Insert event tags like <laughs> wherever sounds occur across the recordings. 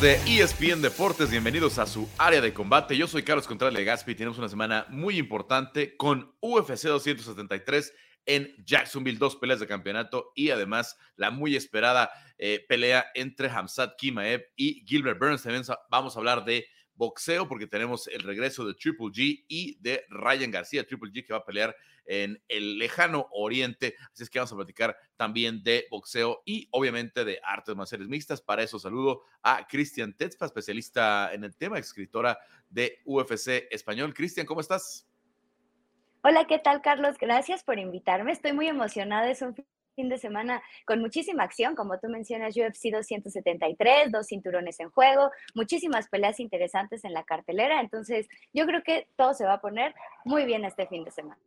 De ESPN Deportes, bienvenidos a su área de combate. Yo soy Carlos Contreras Legaspi y tenemos una semana muy importante con UFC 273 en Jacksonville, dos peleas de campeonato y además la muy esperada eh, pelea entre Hamzat Kimaev y Gilbert Burns. También vamos a hablar de boxeo porque tenemos el regreso de Triple G y de Ryan García, Triple G que va a pelear en el lejano oriente. Así es que vamos a platicar también de boxeo y obviamente de artes marciales mixtas. Para eso saludo a Cristian Tetzpa, especialista en el tema, escritora de UFC Español. Cristian, ¿cómo estás? Hola, ¿qué tal, Carlos? Gracias por invitarme. Estoy muy emocionada. Es un fin de semana con muchísima acción, como tú mencionas, UFC 273, dos cinturones en juego, muchísimas peleas interesantes en la cartelera, entonces yo creo que todo se va a poner muy bien este fin de semana.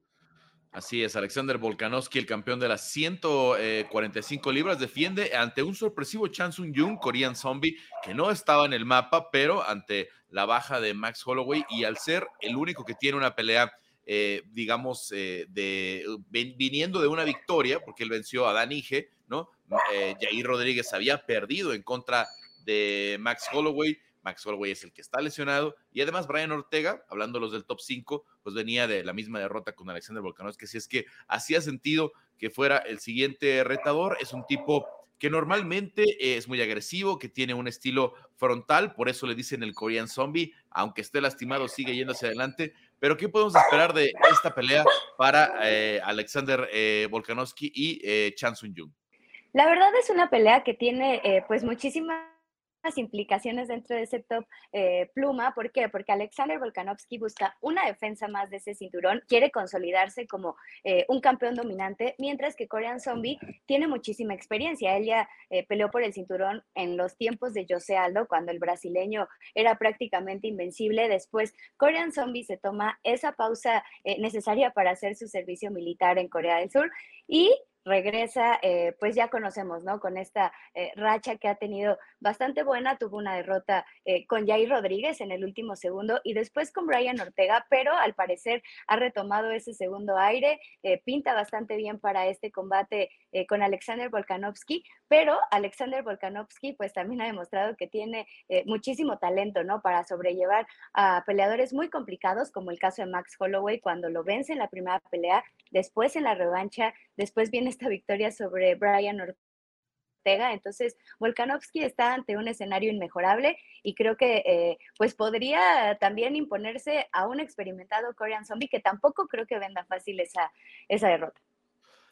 Así es, Alexander Volkanovski, el campeón de las 145 libras, defiende ante un sorpresivo Chan Sung Jung, Korean Zombie, que no estaba en el mapa, pero ante la baja de Max Holloway y al ser el único que tiene una pelea eh, digamos, eh, de, viniendo de una victoria, porque él venció a Dan Ige, ¿no? Eh, Jair Rodríguez había perdido en contra de Max Holloway. Max Holloway es el que está lesionado. Y además, Brian Ortega, hablando los del top 5, pues venía de la misma derrota con Alexander Volkanovski. Si es que hacía sentido que fuera el siguiente retador, es un tipo que normalmente es muy agresivo, que tiene un estilo frontal, por eso le dicen el Korean Zombie, aunque esté lastimado, sigue yendo hacia adelante, pero ¿qué podemos esperar de esta pelea para eh, Alexander eh, Volkanovski y eh, Chan Sung Jung? La verdad es una pelea que tiene eh, pues muchísimas implicaciones dentro de ese top eh, pluma. ¿Por qué? Porque Alexander Volkanovski busca una defensa más de ese cinturón, quiere consolidarse como eh, un campeón dominante, mientras que Korean Zombie tiene muchísima experiencia. Él ya eh, peleó por el cinturón en los tiempos de José Aldo, cuando el brasileño era prácticamente invencible. Después, Korean Zombie se toma esa pausa necesaria para hacer su servicio militar en Corea del Sur y regresa, eh, pues ya conocemos, ¿no? Con esta eh, racha que ha tenido bastante buena, tuvo una derrota eh, con Jair Rodríguez en el último segundo y después con Brian Ortega, pero al parecer ha retomado ese segundo aire, pinta bastante bien para este combate con Alexander Volkanovski, pero Alexander Volkanovski pues también ha demostrado que tiene muchísimo talento, ¿no? Para sobrellevar a peleadores muy complicados, como el caso de Max Holloway, cuando lo vence en la primera pelea, después en la revancha, después viene esta victoria sobre Brian Ortega. Entonces, Volkanovski está ante un escenario inmejorable y creo que eh, pues podría también imponerse a un experimentado Korean Zombie que tampoco creo que venda fácil esa, esa derrota.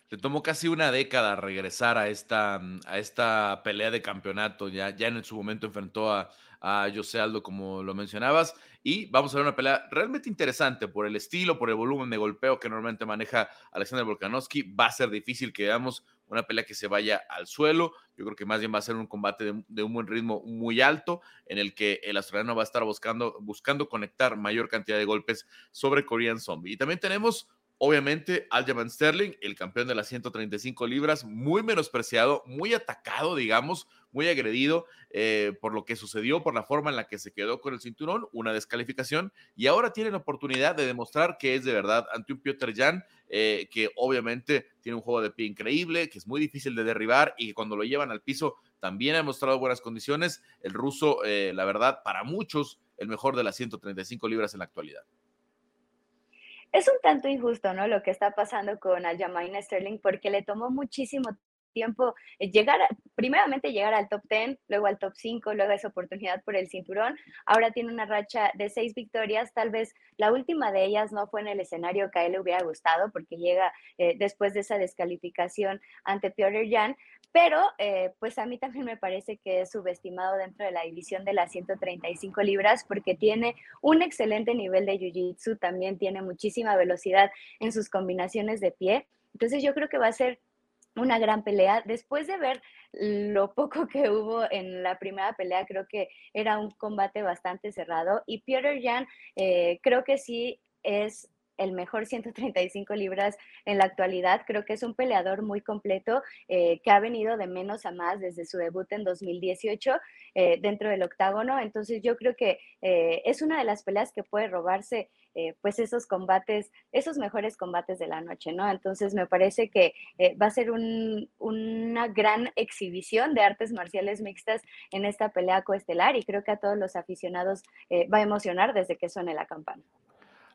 Le tomó casi una década regresar a esta, a esta pelea de campeonato. Ya, ya en su momento enfrentó a, a José Aldo, como lo mencionabas. Y vamos a ver una pelea realmente interesante por el estilo, por el volumen de golpeo que normalmente maneja Alexander Volkanovski. Va a ser difícil que veamos una pelea que se vaya al suelo. Yo creo que más bien va a ser un combate de, un buen ritmo muy alto, en el que el australiano va a estar buscando, buscando conectar mayor cantidad de golpes sobre Korean Zombie. Y también tenemos Obviamente, Aljamain Sterling, el campeón de las 135 libras, muy menospreciado, muy atacado, digamos, muy agredido eh, por lo que sucedió, por la forma en la que se quedó con el cinturón, una descalificación, y ahora tiene la oportunidad de demostrar que es de verdad ante un Piotr Jan, eh, que obviamente tiene un juego de pie increíble, que es muy difícil de derribar y que cuando lo llevan al piso también ha mostrado buenas condiciones. El ruso, eh, la verdad, para muchos, el mejor de las 135 libras en la actualidad es un tanto injusto, ¿no? Lo que está pasando con Aljamain Sterling, porque le tomó muchísimo tiempo eh, llegar, primeramente llegar al top 10, luego al top 5, luego esa oportunidad por el cinturón. Ahora tiene una racha de seis victorias, tal vez la última de ellas no fue en el escenario que a él le hubiera gustado, porque llega eh, después de esa descalificación ante Piotr Jan, pero eh, pues a mí también me parece que es subestimado dentro de la división de las 135 libras porque tiene un excelente nivel de jiu-jitsu, también tiene muchísima velocidad en sus combinaciones de pie. Entonces yo creo que va a ser una gran pelea. Después de ver lo poco que hubo en la primera pelea, creo que era un combate bastante cerrado. Y Peter Jan, eh, creo que sí es el mejor <laughs> 135 libras en la actualidad. Creo que es un peleador muy completo eh, que ha venido de menos a más desde su debut en 2018 eh, dentro del octágono. Entonces yo creo que eh, es una de las peleas que puede robarse pues esos combates, esos mejores combates de la noche, ¿no? Entonces me parece que va a ser una gran exhibición de artes marciales mixtas en esta pelea coestelar y creo que a todos los aficionados va a emocionar desde que suene la campana.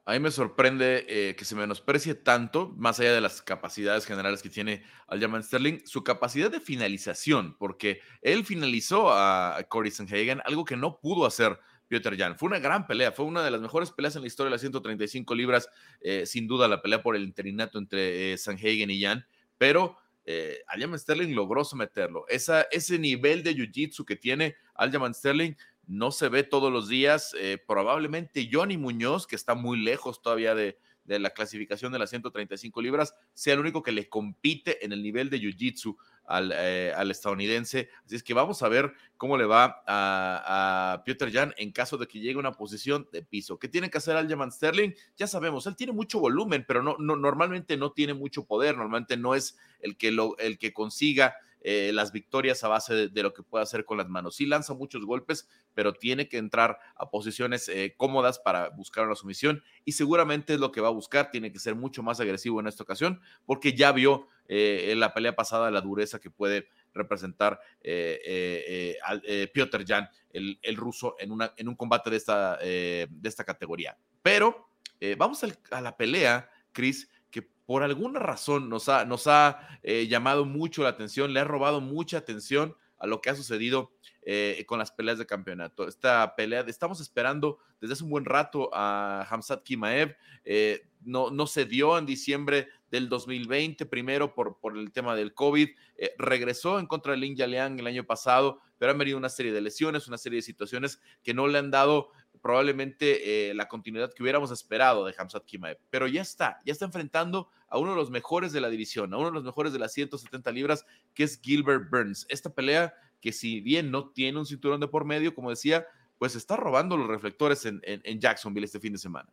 A mí me sorprende eh, que se menosprecie tanto, más allá de las capacidades generales que tiene Aljamain Sterling, su capacidad de finalización, porque él finalizó a Cory Sanhagen, algo que no pudo hacer Peter Jan. Fue una gran pelea, fue una de las mejores peleas en la historia de las 135 libras, eh, sin duda la pelea por el interinato entre eh, Sanhagen y Jan, pero eh, Aljamain Sterling logró someterlo. Esa, ese nivel de jiu-jitsu que tiene Aljamain Sterling no se ve todos los días. Eh, probablemente Johnny Muñoz, que está muy lejos todavía de, la clasificación de las 135 libras, sea el único que le compite en el nivel de Jiu-Jitsu eh, al, estadounidense. Así es que vamos a ver cómo le va a, Peter Jan en caso de que llegue a una posición de piso. ¿Qué tiene que hacer Aljamain Sterling? Ya sabemos, él tiene mucho volumen, pero no, no, normalmente no tiene mucho poder, normalmente no es el que, lo, el que consiga eh, las victorias a base de, lo que puede hacer con las manos. Sí lanza muchos golpes, pero tiene que entrar a posiciones eh, cómodas para buscar una sumisión y seguramente es lo que va a buscar. Tiene que ser mucho más agresivo en esta ocasión porque ya vio eh, en la pelea pasada la dureza que puede representar Piotr Jan, el, ruso, en, una, en, un combate de esta, de esta categoría. Pero vamos a la pelea, Chris, por alguna razón nos ha, eh, llamado mucho la atención, le ha robado mucha atención a lo que ha sucedido eh, con las peleas de campeonato. Esta pelea, estamos esperando desde hace un buen rato a Hamzat Kimaev, eh, no, se dio en diciembre del 2020, primero por, el tema del COVID, regresó en contra de Lin Yaliang el año pasado, pero ha venido una serie de lesiones, una serie de situaciones que no le han dado probablemente eh, la continuidad que hubiéramos esperado de Hamzat Kimaev. Pero ya está, ya está enfrentando a uno de los mejores de la división, a uno de los mejores de las 170 libras, que es Gilbert Burns. Esta pelea que si bien no tiene un cinturón de por medio, como decía, pues está robando los reflectores en, Jacksonville este fin de semana.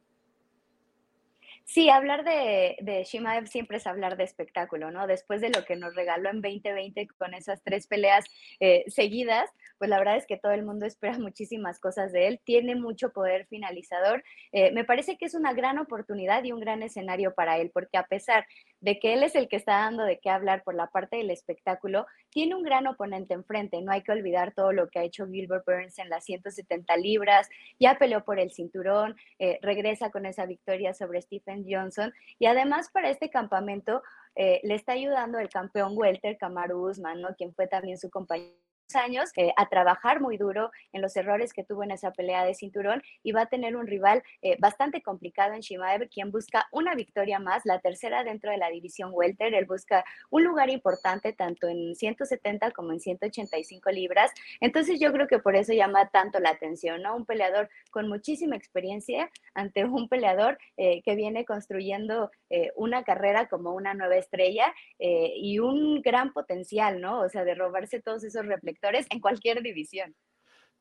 Sí, hablar de, de Shimaev siempre es hablar de espectáculo, ¿no? Después de lo que nos regaló en 2020 con esas tres peleas eh, seguidas, pues la verdad es que todo el mundo <laughs> espera muchísimas cosas de él. Tiene mucho poder finalizador. Eh, me parece que es una gran oportunidad y un gran escenario para él, porque a pesar de que él es el que está dando de qué hablar por la parte del espectáculo, tiene un gran oponente enfrente. No hay que olvidar todo lo que ha hecho Gilbert Burns en las 170 libras. Ya peleó por el cinturón, eh, regresa con esa victoria sobre Stephen Johnson. Y además para este campamento eh, le está ayudando el campeón welter, Kamaru Usman, quien fue también su compañero años eh, a trabajar muy duro en los errores que tuvo en esa pelea de cinturón y va a tener un rival eh, bastante complicado en Shimaev, quien busca una victoria más, la tercera dentro de la división welter. Él busca un lugar importante tanto en 170 como en 185 libras. Entonces yo creo que por eso llama tanto la atención, ¿no? Un peleador con muchísima experiencia ante un peleador eh, que viene construyendo una carrera como una nueva estrella y un gran potencial, ¿no? O sea, de robarse todos esos en cualquier división.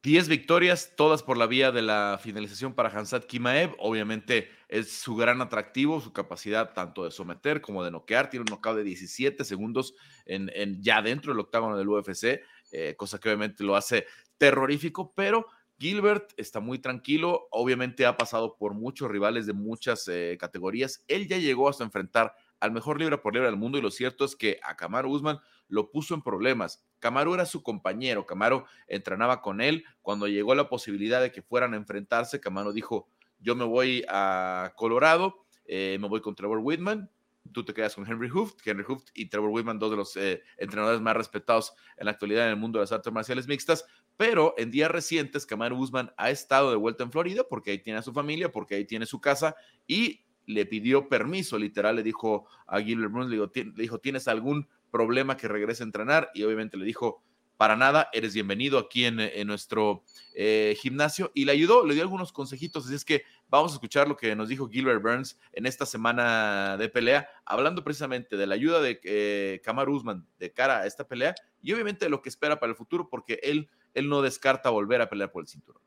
10 victorias, todas por la vía de la finalización para Hansat Kimaev. Obviamente es su gran atractivo, su capacidad tanto de someter como de noquear. Tiene un knockout de 17 segundos en, ya dentro del octágono del UFC, eh, cosa que obviamente lo hace terrorífico, pero Gilbert está muy tranquilo. Obviamente ha pasado por muchos rivales de muchas eh, categorías. Él ya llegó hasta enfrentar al mejor libra por libra del mundo y lo cierto es que a Kamaru Usman lo puso en problemas. Camaro era su compañero, Camaro entrenaba con él. Cuando llegó la posibilidad de que fueran a enfrentarse, Camaro dijo, yo me voy a Colorado, eh, me voy con Trevor Whitman, tú te quedas con Henry Hooft, Henry Hooft y Trevor Whitman, dos de los eh, entrenadores más respetados en la actualidad en el mundo de las artes marciales mixtas, pero en días recientes Camaro Guzmán ha estado de vuelta en Florida porque ahí tiene a su familia, porque ahí tiene su casa y le pidió permiso, literal, le dijo a Gilbert Bruns, le dijo, ¿tienes algún problema que regrese a entrenar? Y obviamente le dijo, para nada, eres bienvenido aquí en, nuestro eh, gimnasio y le ayudó, le dio algunos consejitos, así es que vamos a escuchar lo que nos dijo Gilbert Burns en esta semana de pelea, hablando precisamente de la ayuda de eh, Kamar Usman de cara a esta pelea y obviamente lo que espera para el futuro, porque él, él no descarta volver a pelear por el cinturón.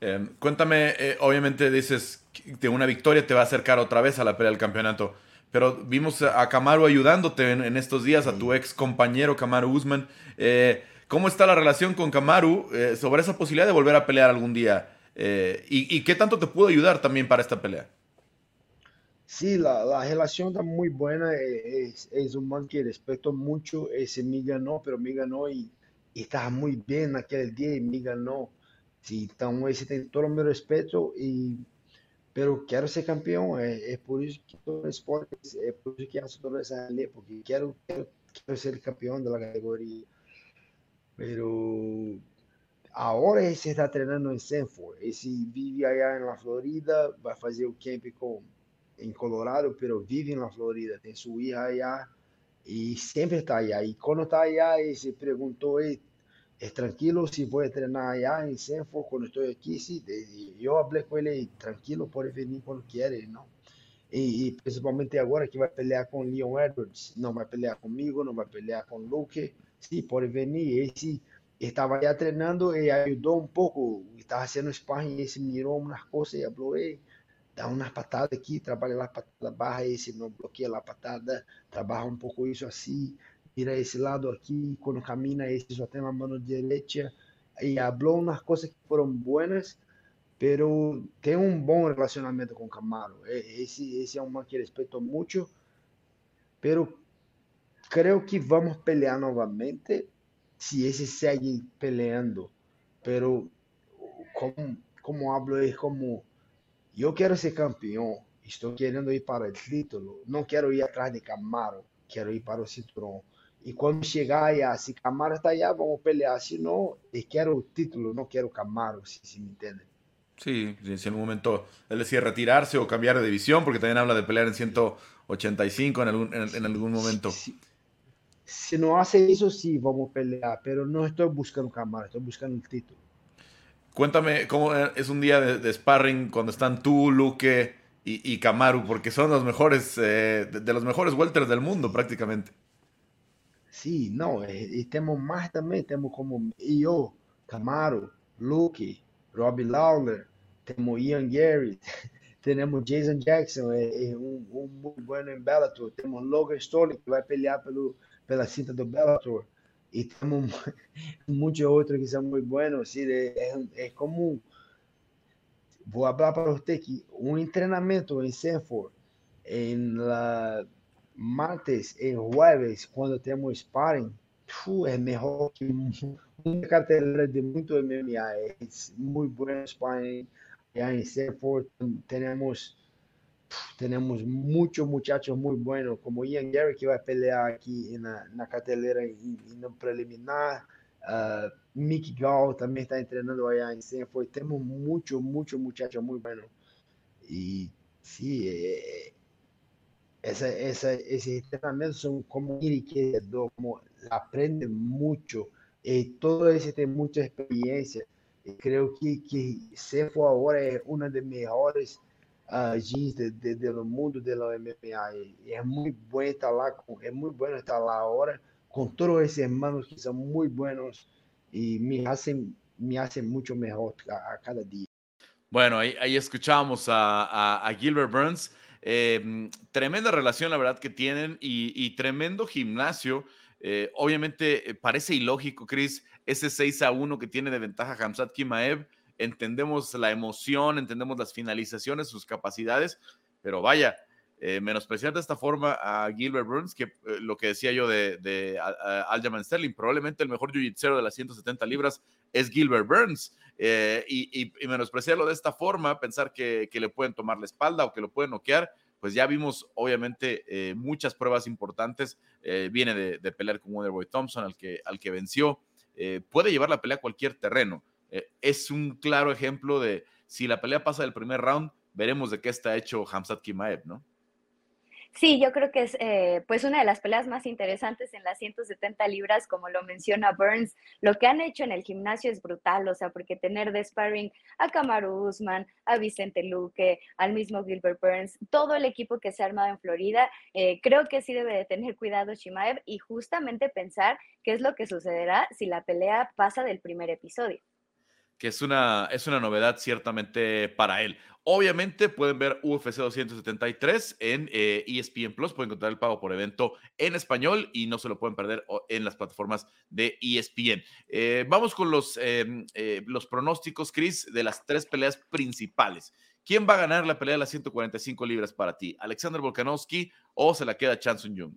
Em, cuéntame, eh, obviamente dices que una victoria te va a acercar otra vez a la pelea del campeonato, pero vimos a Kamaru ayudándote en, estos días, a tu ex compañero Kamaru Usman. Eh, ¿Cómo está la relación con Kamaru eh, sobre esa posibilidad de volver a pelear algún día? Y, y, qué tanto te pudo ayudar también para esta pelea? Sí, la, la relación está muy buena. Es, es, un man que respeto mucho. Ese me ganó, pero me ganó y, y estaba muy bien aquel día y me ganó. Sí, então esse tem todo o meu respeito e pero quero ser campeão é, é por isso que todo esporte é por isso que lei porque quero, quero, quero ser campeão da categoria pero agora esse está treinando em Sanford esse vive aí na Florida vai fazer o camp com em Colorado pero vive na Florida tem sua hija allá e sempre está aí e quando está allá ele se perguntou es tranquilo si voy a entrenar allá en Senford cuando estoy aquí, sí, yo hablé con él tranquilo, puede venir cuando quiere, ¿no? Y, principalmente ahora que va a pelear con Leon Edwards, no va a pelear conmigo, no va a pelear con Luke, sí, puede venir, y sí, estaba ya entrenando y ayudó un poco, estaba haciendo sparring y se miró unas cosas y habló, hey, da unas patadas aquí, trabaja las patadas bajas, ese no bloquea la patada, trabaja un poco eso así, mira esse lado aqui, quando camina, esse só tem a mão direita. E falou umas coisas que foram boas, pero tem um bom relacionamento com Camaro. Esse, esse é um que respeito muito, pero creio que vamos pelear novamente se esse segue peleando. Pero como, como hablo é como eu quero ser campeão, estou querendo ir para o título, não quero ir atrás de Camaro, quero ir para o cinturão. Y cuando llega allá, si Camaro está allá, vamos a pelear. Si no, quiero título, no quiero Camaro, si, si me entienden. Sí, si en un momento él decide retirarse o cambiar de división, porque también habla de pelear en 185 en algún, en, algún momento. Si, no hace eso, sí, vamos a pelear, pero no estoy buscando Camaro, estoy buscando el título. Cuéntame cómo es un día de, sparring cuando están tú, Luque y, y Camaro, porque son los mejores, eh, de, de, los mejores welters del mundo prácticamente. Sí, no, eh, y tenemos más también, tenemos como yo, Camaro, Luke, Robbie Lawler, tenemos Ian Gary, <laughs> tenemos Jason Jackson, é, é um, um, muito bueno em Bellator, temos Logan Stone, que vai pelear pelo, pela cinta do Bellator, e temos <laughs> muitos outros que são muito buenos, sí, é, é, é como, vou falar para você que um treinamento em Sanford, em la martes y jueves, cuando tenemos sparring, es mejor que una cartelera de mucho MMA. Es muy buen sparring. Ya en Sanford tenemos, tenemos muchos muchachos muy buenos, como Ian Gary, que va a pelear aquí en la, en cartelera y, en el preliminar. Uh, Mickey Gall también está entrenando allá en Sanford. Tenemos muchos, muchos muchachos muy buenos. Y sí, eh, essa, essa, esses treinamentos são como enriquecedor, como aprende muito e todo esse tem muita experiência. E creio que que Sefo agora é uma das melhores uh, jeans de, de, do mundo do MMA. E é muito bom estar lá, é muito bom estar lá agora com todos esses irmãos que são muito bons e me hacen me hacen mucho mejor a, a cada dia. Bueno, ahí, ahí escuchamos a, a, a Gilbert Burns. Em, tremenda relación, la verdad, que tienen y, tremendo gimnasio. Eh, obviamente eh, parece ilógico, Chris, ese 6 a 1 que tiene de ventaja Hamzat Kimaev. Entendemos la emoción, entendemos las finalizaciones, sus capacidades, pero vaya, eh, menospreciar de esta forma a Gilbert Burns, que lo que decía yo de, de Sterling, probablemente el mejor jiu de las 170 libras es Gilbert Burns. Eh, y, menospreciarlo de esta forma, pensar que, le pueden tomar la espalda o que lo pueden noquear, pues ya vimos obviamente eh, muchas pruebas importantes. Eh, viene de, pelear con Wonderboy Thompson, al que, al que venció. puede llevar la pelea a cualquier terreno. es un claro ejemplo de si la pelea pasa del primer round, veremos de qué está hecho Hamzat Kimaev, ¿no? Sí, yo creo que es eh, pues una de las peleas más interesantes en las 170 libras, como lo menciona Burns. Lo que han hecho en el gimnasio es brutal, o sea, porque tener de sparring a Kamaru Usman, a Vicente Luque, al mismo Gilbert Burns, todo el equipo que se ha armado en Florida, eh, creo que sí debe de tener cuidado Shimaev y justamente pensar qué es lo que sucederá si la pelea pasa del primer episodio. Que es una, es una novedad ciertamente para él. Obviamente pueden ver UFC 273 en ESPN eh, e Plus, pueden encontrar el pago por evento en español y no se lo pueden perder en las plataformas de ESPN. Eh, vamos con los, em, eh, los pronósticos, Chris, de las tres peleas principales. ¿Quién va a ganar la pelea de las 145 libras para ti? ¿Alexander Volkanovski o se la queda Chan Sung Jung?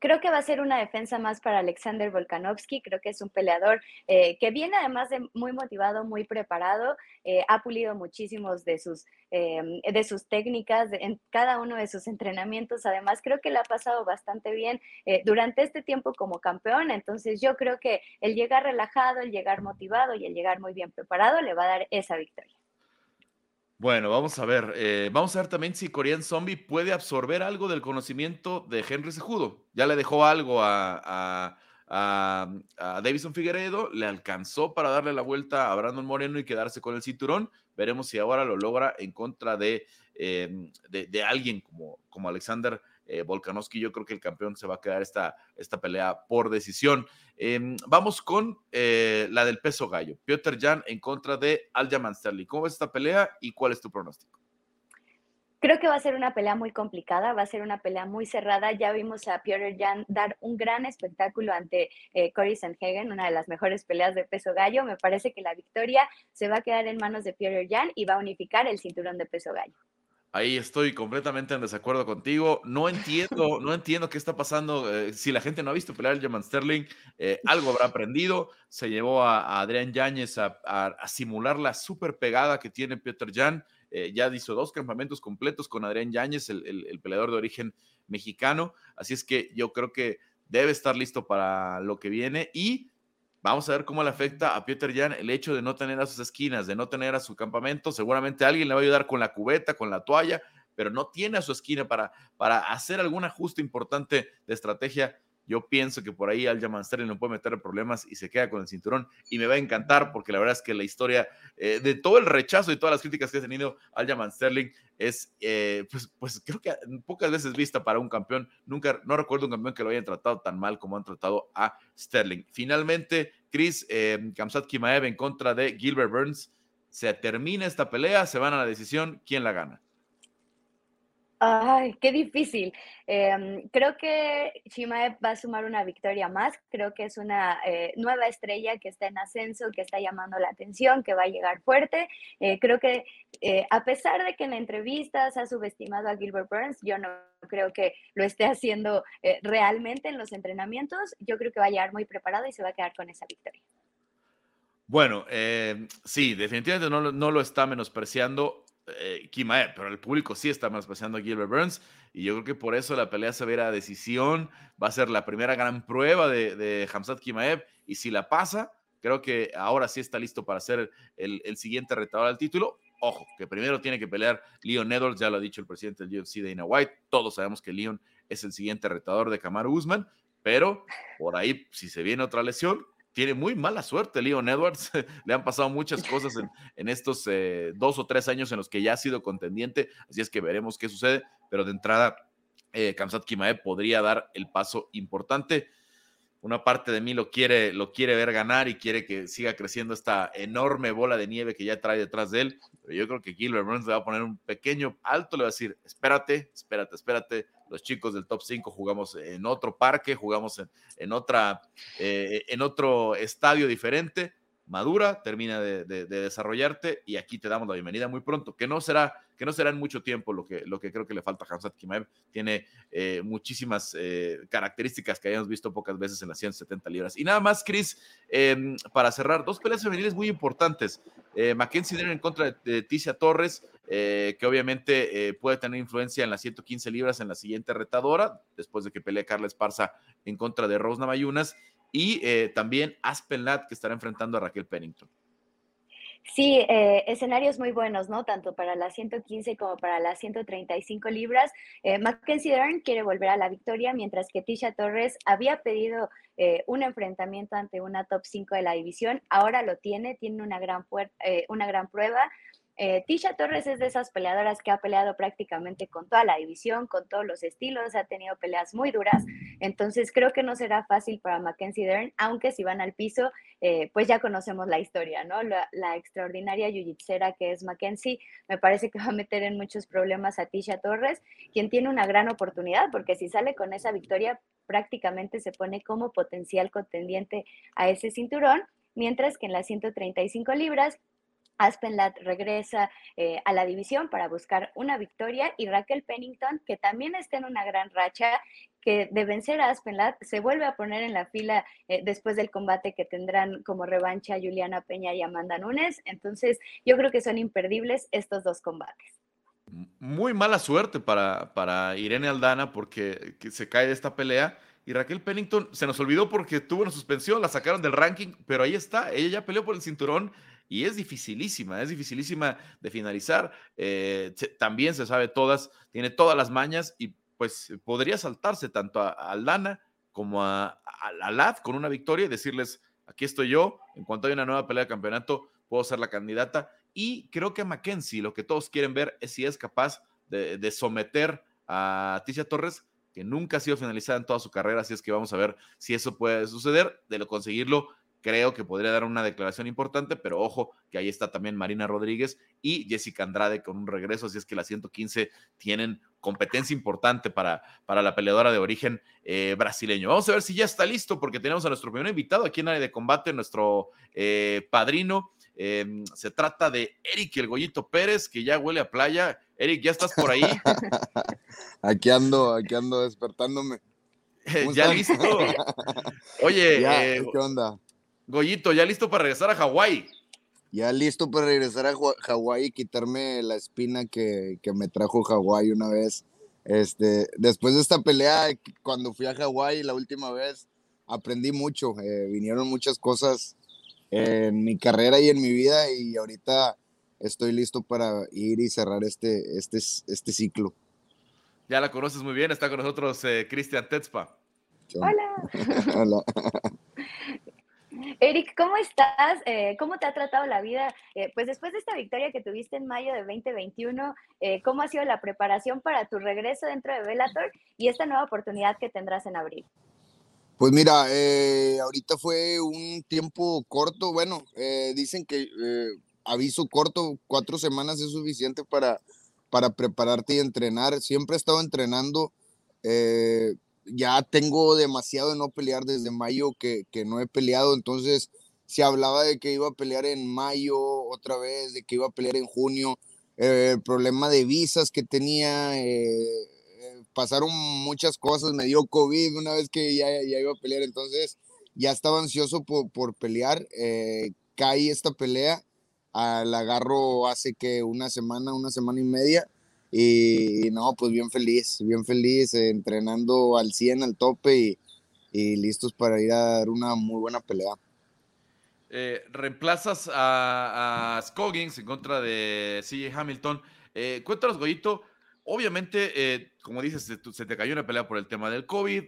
Creo que va a ser una defensa más para Alexander Volkanovski. Creo que es un peleador eh, que viene además de muy motivado, muy preparado. Eh, ha pulido muchísimos de sus, eh, de sus técnicas en cada uno de sus entrenamientos. Además, creo que le ha pasado bastante bien durante este tiempo como campeón. Entonces, yo creo que el llegar relajado, el llegar motivado y el llegar muy bien preparado le va a dar esa victoria. Bueno, vamos a ver. Eh, vamos a ver también si Korean Zombie puede absorber algo del conocimiento de Henry Sejudo. Ya le dejó algo a, Davison Figueredo, le alcanzó para darle la vuelta a Brandon Moreno y quedarse con el cinturón. Veremos si ahora lo logra en contra de, em, de, alguien como, como Alexander eh, Volkanovski. Yo creo que el campeón se va a quedar esta, esta pelea por decisión. Em, vamos con eh, la del peso gallo. Piotr Jan en contra de Aljamain Sterling. ¿Cómo ves esta pelea y cuál es tu pronóstico? Creo que va a ser una pelea muy complicada, va a ser una pelea muy cerrada. Ya vimos a Piotr Jan dar un gran espectáculo ante eh, Cory Sanhagen, una de las mejores peleas de peso gallo. Me parece que la victoria se va a quedar en manos de Piotr Jan y va a unificar el cinturón de peso gallo. Ahí estoy completamente en desacuerdo contigo. No entiendo, no entiendo qué está pasando. Eh, si la gente no ha visto pelear el German Sterling, eh, algo habrá aprendido. Se llevó a, Adrián Yáñez a, simular la super pegada que tiene Peter Jan. Eh, ya hizo dos campamentos completos con Adrián Yáñez, el, el, peleador de origen mexicano. Así es que yo creo que debe estar listo para lo que viene. Y Vamos a ver cómo le afecta a Peter Jan el hecho de no tener a sus esquinas, de no tener a su campamento. Seguramente alguien le va a ayudar con la cubeta, con la toalla, pero no tiene a su esquina para, para hacer algún ajuste importante de estrategia yo pienso que por ahí Aljamain Sterling no puede meter problemas y se queda con el cinturón. Y me va a encantar porque la verdad es que la historia eh, de todo el rechazo y todas las críticas que ha tenido Aljamain Sterling es, eh, pues, pues creo que pocas veces vista para un campeón. Nunca, no recuerdo un campeón que lo hayan tratado tan mal como han tratado a Sterling. Finalmente, Chris eh, Kamsat Kimaev en contra de Gilbert Burns. Se termina esta pelea, se van a la decisión. ¿Quién la gana? Ay, qué difícil. Em, creo que Shimaev va a sumar una victoria más. Creo que es una eh, nueva estrella que está en ascenso, que está llamando la atención, que va a llegar fuerte. Eh, creo que eh, a pesar de que en entrevistas ha subestimado a Gilbert Burns, yo no creo que lo esté haciendo realmente en los entrenamientos. Yo creo que va a llegar muy preparado y se va a quedar con esa victoria. Bueno, sí, definitivamente no lo está menospreciando eh, Kimaev, pero el público sí está más paseando a Gilbert Burns y yo creo que por eso la pelea se verá a decisión, va a ser la primera gran prueba de, de Hamzat Kimaev y si la pasa, creo que ahora sí está listo para ser el, siguiente retador al título. Ojo, que primero tiene que pelear Leon Edwards, ya lo ha dicho el presidente del UFC, Dana White, todos sabemos que Leon es el siguiente retador de Kamaru Usman, pero por ahí, si se viene otra lesión, tiene muy mala suerte Leon Edwards. <laughs> Le han pasado muchas cosas en, estos eh, dos o tres años en los que ya ha sido contendiente, así es que veremos qué sucede, pero de entrada, eh, Kamsat Kimaev podría dar el paso importante. Una parte de mí lo quiere, lo quiere ver ganar y quiere que siga creciendo esta enorme bola de nieve que ya trae detrás de él. Pero yo creo que Gilbert Burns le va a poner un pequeño alto, le va a decir, espérate, espérate, espérate, los chicos del top 5 jugamos en otro parque, jugamos en, otra, eh, en otro estadio diferente. Madura, termina de, desarrollarte y aquí te damos la bienvenida muy pronto, que no será, que no será en mucho tiempo lo que, lo que creo que le falta a Hamzat Kimaev. Tiene eh, muchísimas eh, características que hayamos visto pocas veces en las 170 libras. Y nada más, Chris, em, para cerrar, dos peleas femeniles muy importantes. Mackenzie Denner en contra de, Ticia Torres, que obviamente puede tener influencia en las 115 libras en la siguiente retadora, después de que pelee Carla Esparza en contra de Rosna Mayunas y eh, también Aspen Ladd que estará enfrentando a Raquel Pennington. Sí, eh, escenarios muy buenos, ¿no? Tanto para las 115 como para las 135 libras. Eh, Mackenzie Dern quiere volver a la victoria, mientras que Tisha Torres había pedido eh, un enfrentamiento ante una top 5 de la división. Ahora lo tiene, tiene una gran, una gran prueba. Eh, Tisha Torres es de esas peleadoras que ha peleado prácticamente con toda la división, con todos los estilos, ha tenido peleas muy duras, entonces creo que no será fácil para Mackenzie Dern, aunque si van al piso, eh, pues ya conocemos la historia, ¿no? La, extraordinaria yujitsera que es Mackenzie, me parece que va a meter en muchos problemas a Tisha Torres, quien tiene una gran oportunidad, porque si sale con esa victoria, prácticamente se pone como potencial contendiente a ese cinturón, mientras que en las 135 libras Aspenlat regresa eh, a la división para buscar una victoria y Raquel Pennington, que también está en una gran racha, que de vencer a Aspenlat se vuelve a poner en la fila eh, después del combate que tendrán como revancha Juliana Peña y Amanda Nunes. Entonces, yo creo que son imperdibles estos dos combates. Muy mala suerte para, para Irene Aldana porque se cae de esta pelea. Y Raquel Pennington se nos olvidó porque tuvo una suspensión, la sacaron del ranking, pero ahí está, ella ya peleó por el cinturón y es dificilísima, es dificilísima de finalizar. Eh, también se sabe todas, tiene todas las mañas y pues podría saltarse tanto a, Aldana como a, a, Lad con una victoria y decirles, aquí estoy yo, en cuanto hay una nueva pelea de campeonato, puedo ser la candidata. Y creo que a Mackenzie lo que todos quieren ver es si es capaz de, de someter a Ticia Torres, que nunca ha sido finalizada en toda su carrera, así es que vamos a ver si eso puede suceder, de lo conseguirlo creo que podría dar una declaración importante, pero ojo que ahí está también Marina Rodríguez y Jessica Andrade con un regreso, así es que las 115 tienen competencia importante para, para la peleadora de origen eh, brasileño. Vamos a ver si ya está listo, porque tenemos a nuestro primer invitado aquí en área de combate, nuestro eh, padrino. Em, se trata de Eric el Goyito Pérez, que ya huele a playa. Eric, ¿ya estás por ahí? <laughs> aquí ando, aquí ando despertándome. <laughs> ya listo. <laughs> Oye, eh, ¿qué onda? Goyito, ¿ya listo para regresar a Hawái? Ya listo para regresar a Hawái y quitarme la espina que, me trajo Hawái una vez. Este, después de esta pelea, cuando fui a Hawái la última vez, aprendí mucho. Eh, vinieron muchas cosas en mi carrera y en mi vida y ahorita estoy listo para ir y cerrar este, este, este ciclo. Ya la conoces muy bien, está con nosotros eh, Cristian Tetzpa. Hola. <laughs> Hola. <laughs> Eric, ¿cómo estás? Eh, ¿Cómo te ha tratado la vida? Eh, pues después de esta victoria que tuviste en mayo de 2021, eh, ¿cómo ha sido la preparación para tu regreso dentro de Bellator y esta nueva oportunidad que tendrás en abril? Pues mira, ahorita fue un tiempo corto, bueno, dicen que aviso corto, cuatro semanas es suficiente para, para prepararte y entrenar. Siempre he estado entrenando ya tengo demasiado de no pelear desde mayo que, no he peleado, entonces se hablaba de que iba a pelear en mayo otra vez, de que iba a pelear en junio, eh, el problema de visas que tenía, eh, eh, pasaron muchas cosas, me dio COVID una vez que ya, ya iba a pelear, entonces ya estaba ansioso por, por pelear, caí esta pelea, ah, la agarro hace que una semana, una semana y media, y, no, pues bien feliz, bien feliz, eh, entrenando al 100, al tope y, listos para ir a dar una muy buena pelea. Eh, reemplazas a, Scoggins en contra de CJ Hamilton. Eh, cuéntanos, Goyito. Obviamente, como dices, se, se, te cayó una pelea por el tema del COVID.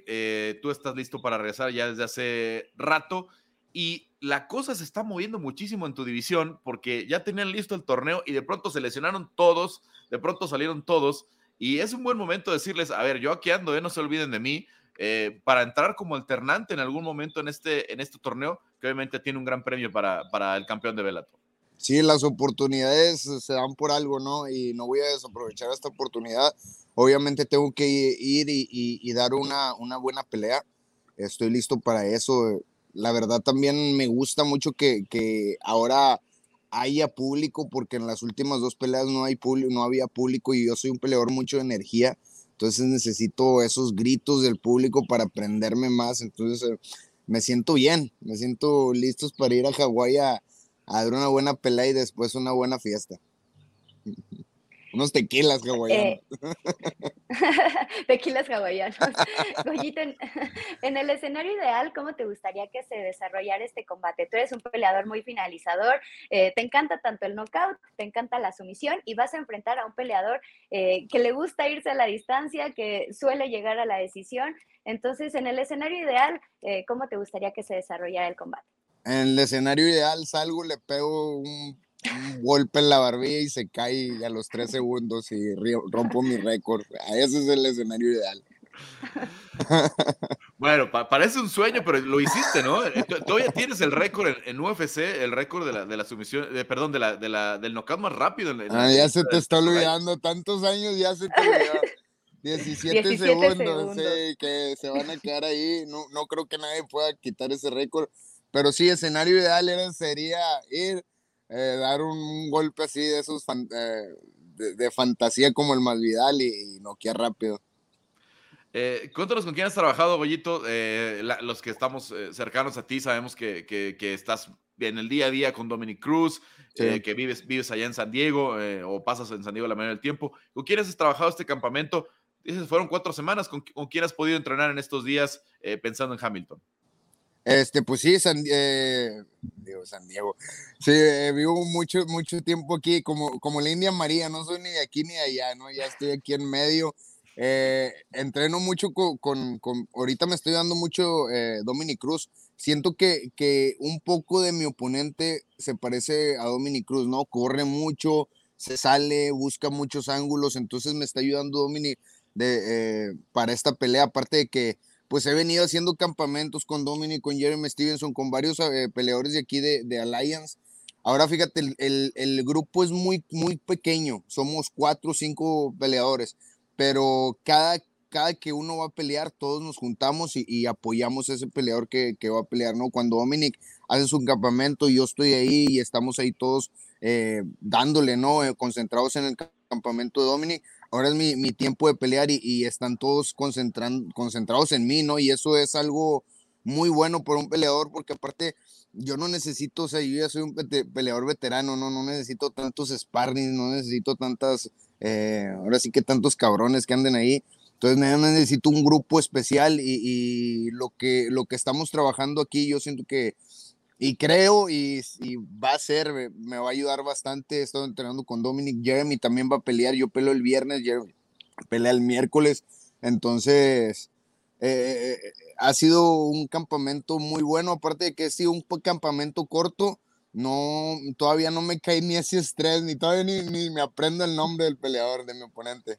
tú estás listo para regresar ya desde hace rato. Y la cosa se está moviendo muchísimo en tu división porque ya tenían listo el torneo y de pronto se lesionaron todos de pronto salieron todos y es un buen momento decirles, a ver, yo aquí ando, eh, no se olviden de mí, eh, para entrar como alternante en algún momento en este, en este torneo, que obviamente tiene un gran premio para, para el campeón de Velato. Sí, las oportunidades se dan por algo, ¿no? Y no voy a desaprovechar esta oportunidad. Obviamente tengo que ir y, dar una, una buena pelea. Estoy listo para eso. La verdad también me gusta mucho que, que ahora haya público, porque en las últimas dos peleas no, hay no había público y yo soy un peleador mucho de energía, entonces necesito esos gritos del público para aprenderme más, entonces eh, me siento bien, me siento listos para ir a Hawái a, a dar una buena pelea y después una buena fiesta. <laughs> Unos tequilas hawaianos. Eh, <laughs> tequilas hawaianos. <laughs> <laughs> En, el escenario ideal, ¿cómo te gustaría que se desarrollara este combate? Tú eres un peleador muy finalizador, eh, te encanta tanto el knockout, te encanta la sumisión y vas a enfrentar a un peleador eh, que le gusta irse a la distancia, que suele llegar a la decisión. Entonces, en el escenario ideal, ¿cómo te gustaría que se desarrollara el combate? En el escenario ideal salgo, le pego un un golpe en la barbilla y se cae a los tres segundos y rompo mi récord. Ese es el escenario ideal. <laughs> Bueno, parece un sueño, pero lo hiciste, ¿no? Eh, todavía tienes el récord en, UFC, el récord de la, de la sumisión, perdón, de la, de la, del knockout más rápido. ah, ya se te está olvidando, tantos años ya se te olvidó. <laughs> 17, segundos, Sí, que se van a quedar ahí. No, no creo que nadie pueda quitar ese récord. Pero sí, escenario ideal era, sería ir, eh, dar un, golpe así de esos eh, de, fantasía como el Masvidal y, y noquear rápido. Eh, cuéntanos con quién has trabajado, Goyito. Eh, los que estamos eh, cercanos a ti sabemos que, que, estás en el día a día con Dominic Cruz, que vives, vives allá en San Diego o pasas en San Diego la mayoría del tiempo. ¿Con quién has trabajado este campamento? Dices, fueron cuatro semanas. ¿Con, quién has podido entrenar en estos días pensando en Hamilton? Este, pues sí, San, Diego, San Diego. Sí, vivo mucho, mucho tiempo aquí, como, como la India María, no soy ni de aquí ni de allá, ¿no? Ya estoy aquí en medio. Eh, entreno mucho con, con, ahorita me estoy dando mucho eh, Dominic Cruz. Siento que, que un poco de mi oponente se parece a Dominic Cruz, ¿no? Corre mucho, se sale, busca muchos ángulos, entonces me está ayudando Dominic de, eh, para esta pelea, aparte de que pues he venido haciendo campamentos con Dominic, con Jeremy Stevenson, con varios eh, peleadores de aquí de, de Alliance. Ahora fíjate, el, el, grupo es muy, muy pequeño, somos cuatro o cinco peleadores pero cada, cada que uno va a pelear, todos nos juntamos y, apoyamos a ese peleador que, va a pelear, ¿no? Cuando Dominic hace su campamento, yo estoy ahí y estamos ahí todos eh, dándole, ¿no? Eh, concentrados en el campamento de Dominic. Ahora es mi, tiempo de pelear y, están todos concentrados en mí, ¿no? Y eso es algo muy bueno por un peleador, porque aparte yo no necesito, o sea, yo ya soy un peleador veterano, no, no necesito tantos sparring, no necesito tantas eh, ahora sí que tantos cabrones que anden ahí. Entonces necesito un grupo especial y, lo, que, lo que estamos trabajando aquí, yo siento que, y creo, y, va a ser, me, va a ayudar bastante. He estado entrenando con Dominic, Jeremy también va a pelear, yo peleo el viernes, Jeremy pelea el miércoles. Entonces, eh, ha sido un campamento muy bueno, aparte de que ha sido un campamento corto no, todavía no me cae ni ese estrés, ni todavía ni, me aprendo el nombre del peleador, de mi oponente.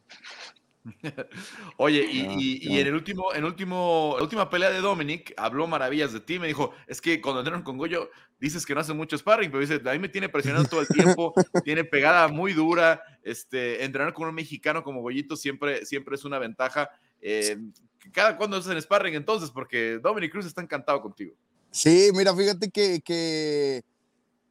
Oye, y, en el último, en último, la última pelea de Dominic, habló maravillas de ti, me dijo, es que cuando entrenan con Goyo, dices que no hace mucho sparring, pero dice, a mí me tiene presionado todo el tiempo, <laughs> tiene pegada muy dura, este, entrenar con un mexicano como Goyito siempre, siempre es una ventaja. Eh, cada cuando en sparring entonces, porque Dominic Cruz está encantado contigo. Sí, mira, fíjate que, que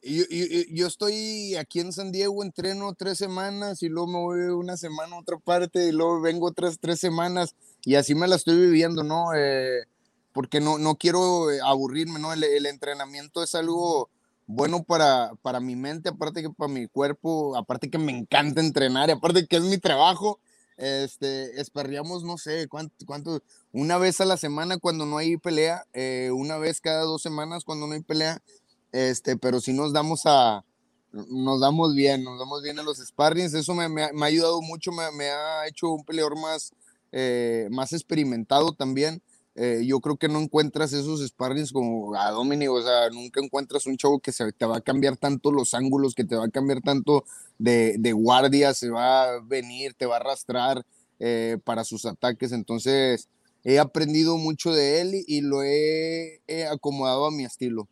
yo, yo, estoy aquí en San Diego, entreno tres semanas y luego me voy una semana a otra parte y luego vengo otras tres semanas y así me la estoy viviendo, ¿no? Eh, porque no, no quiero eh, aburrirme, ¿no? El, el, entrenamiento es algo bueno para, para mi mente, aparte que para mi cuerpo, aparte que me encanta entrenar, y aparte que es mi trabajo. Este, esperríamos, no sé, cuánto, cuánto, una vez a la semana cuando no hay pelea, eh, una vez cada dos semanas cuando no hay pelea, este, pero si nos damos a, nos damos bien, nos damos bien en los sparrings, eso me, me, ha ayudado mucho, me, ha hecho un peleador más, eh, más experimentado también. Eh, yo creo que no encuentras esos sparrings como a Dominic, o sea, nunca encuentras un chavo que se, te va a cambiar tanto los ángulos, que te va a cambiar tanto de, de guardia, se va a venir, te va a arrastrar eh, para sus ataques. Entonces, he aprendido mucho de él y, lo he acomodado a mi estilo.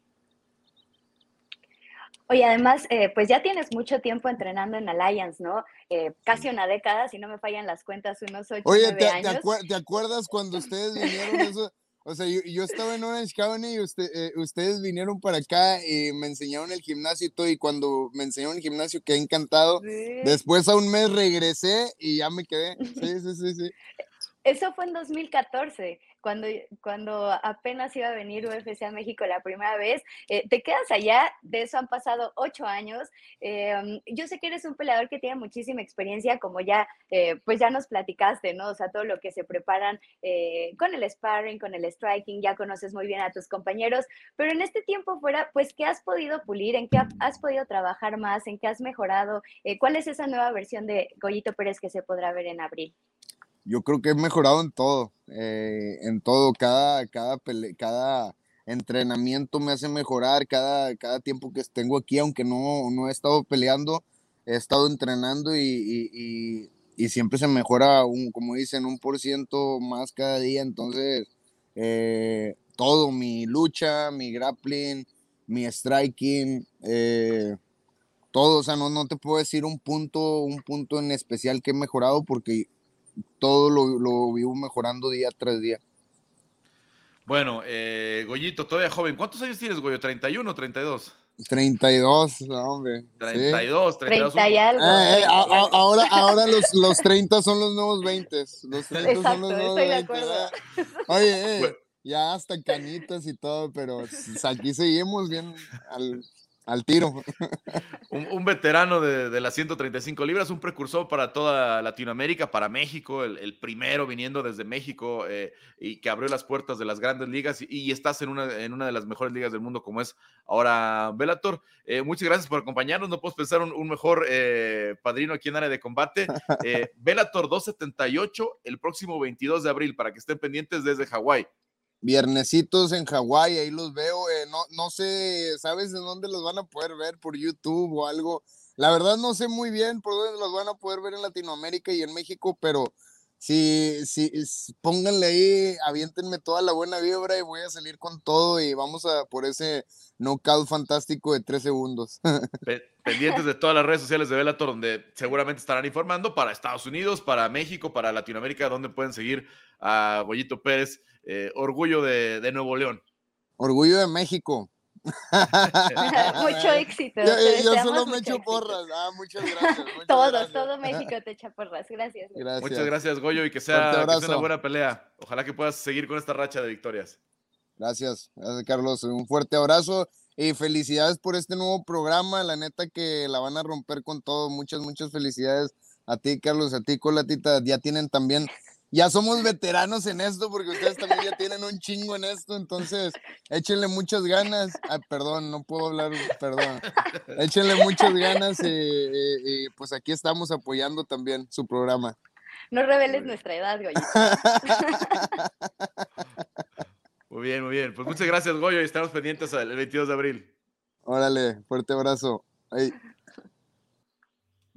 Oye, además, eh, pues ya tienes mucho tiempo entrenando en Alliance, ¿no? Eh, casi una década, si no me fallan las cuentas, unos ocho, Oye, te, años. ¿te, acuerdas cuando ustedes vinieron eso? O sea, yo, estaba en Orange County y usted, eh, ustedes vinieron para acá y me enseñaron el gimnasio y todo, y cuando me enseñaron el gimnasio quedé encantado. Después a un mes regresé y ya me quedé. Sí, sí, sí, sí. <laughs> Eso fue en 2014 cuando, cuando apenas iba a venir UFC a México la primera vez. Eh, te quedas allá, de eso han pasado ocho años. Em, yo sé que eres un peleador que tiene muchísima experiencia, como ya, eh, pues ya nos platicaste, ¿no? O sea, todo lo que se preparan eh, con el sparring, con el striking, ya conoces muy bien a tus compañeros, pero en este tiempo fuera, pues, ¿qué has podido pulir? ¿En qué has podido trabajar más? ¿En qué has mejorado? ¿Cuál es esa nueva versión de Goyito Pérez que se podrá ver en abril? Yo creo que he mejorado en todo, eh, en todo, cada, cada, cada, entrenamiento me hace mejorar cada, cada tiempo que tengo aquí, aunque no, no he estado peleando, he estado entrenando y, siempre se mejora, un, como dicen, un por ciento más cada día. Entonces, eh, todo, mi lucha, mi grappling, mi striking, eh, todo, o sea, no, no te puedo decir un punto, un punto en especial que he mejorado porque todo lo, lo vivo mejorando día tras día. Bueno, eh, Goyito, todavía joven. ¿Cuántos años tienes, Goyo? ¿31 o 32? 32, hombre. 32, 32. 30 y algo. Eh, eh, ahora ahora los, los 30 son los nuevos 20. Los 30 Exacto, son los nuevos estoy de 20. acuerdo. Oye, Bueno. ya hasta canitas y todo, pero aquí seguimos bien al, al tiro. Un, un veterano de, de, las 135 libras, un precursor para toda Latinoamérica, para México, el, el primero viniendo desde México eh, y que abrió las puertas de las grandes ligas y, y, estás en una, en una de las mejores ligas del mundo como es ahora Bellator. Eh, muchas gracias por acompañarnos, no puedo pensar un, un mejor eh, padrino aquí en área de combate. Eh, <laughs> Bellator 278 el próximo 22 de abril para que estén pendientes desde Hawái. Viernesitos en Hawái, ahí los veo. Eh, no, no sé, ¿sabes en dónde los van a poder ver? ¿Por YouTube o algo? La verdad no sé muy bien por dónde los van a poder ver en Latinoamérica y en México, pero sí, sí, pónganle ahí, aviéntenme toda la buena vibra y voy a salir con todo y vamos a por ese knockout fantástico de tres segundos. <laughs> Pendientes de todas las redes sociales de Bellator, donde seguramente estarán informando para Estados Unidos, para México, para Latinoamérica, donde pueden seguir a Goyito Pérez eh, orgullo de, de, Nuevo León. Orgullo de México. <laughs> mucho éxito. Yo, yo solo me echo porras. Ah, muchas gracias. <laughs> Muchas todo, gracias. todo México te echa porras. Gracias. gracias. Muchas gracias, Goyo, y que sea, que sea, una buena pelea. Ojalá que puedas seguir con esta racha de victorias. Gracias, gracias Carlos. Un fuerte abrazo y felicidades por este nuevo programa. La neta que la van a romper con todo. Muchas, muchas felicidades a ti, Carlos, a ti, Colatita. Ya tienen también ya somos veteranos en esto porque ustedes también ya tienen un chingo en esto, entonces échenle muchas ganas. Ay, perdón, no puedo hablar, perdón. Échenle muchas ganas y, y, y pues aquí estamos apoyando también su programa. No reveles nuestra edad, Goyo. Muy bien, muy bien. Pues muchas gracias, Goyo, y estamos pendientes el 22 de abril. Órale, fuerte abrazo. Ay.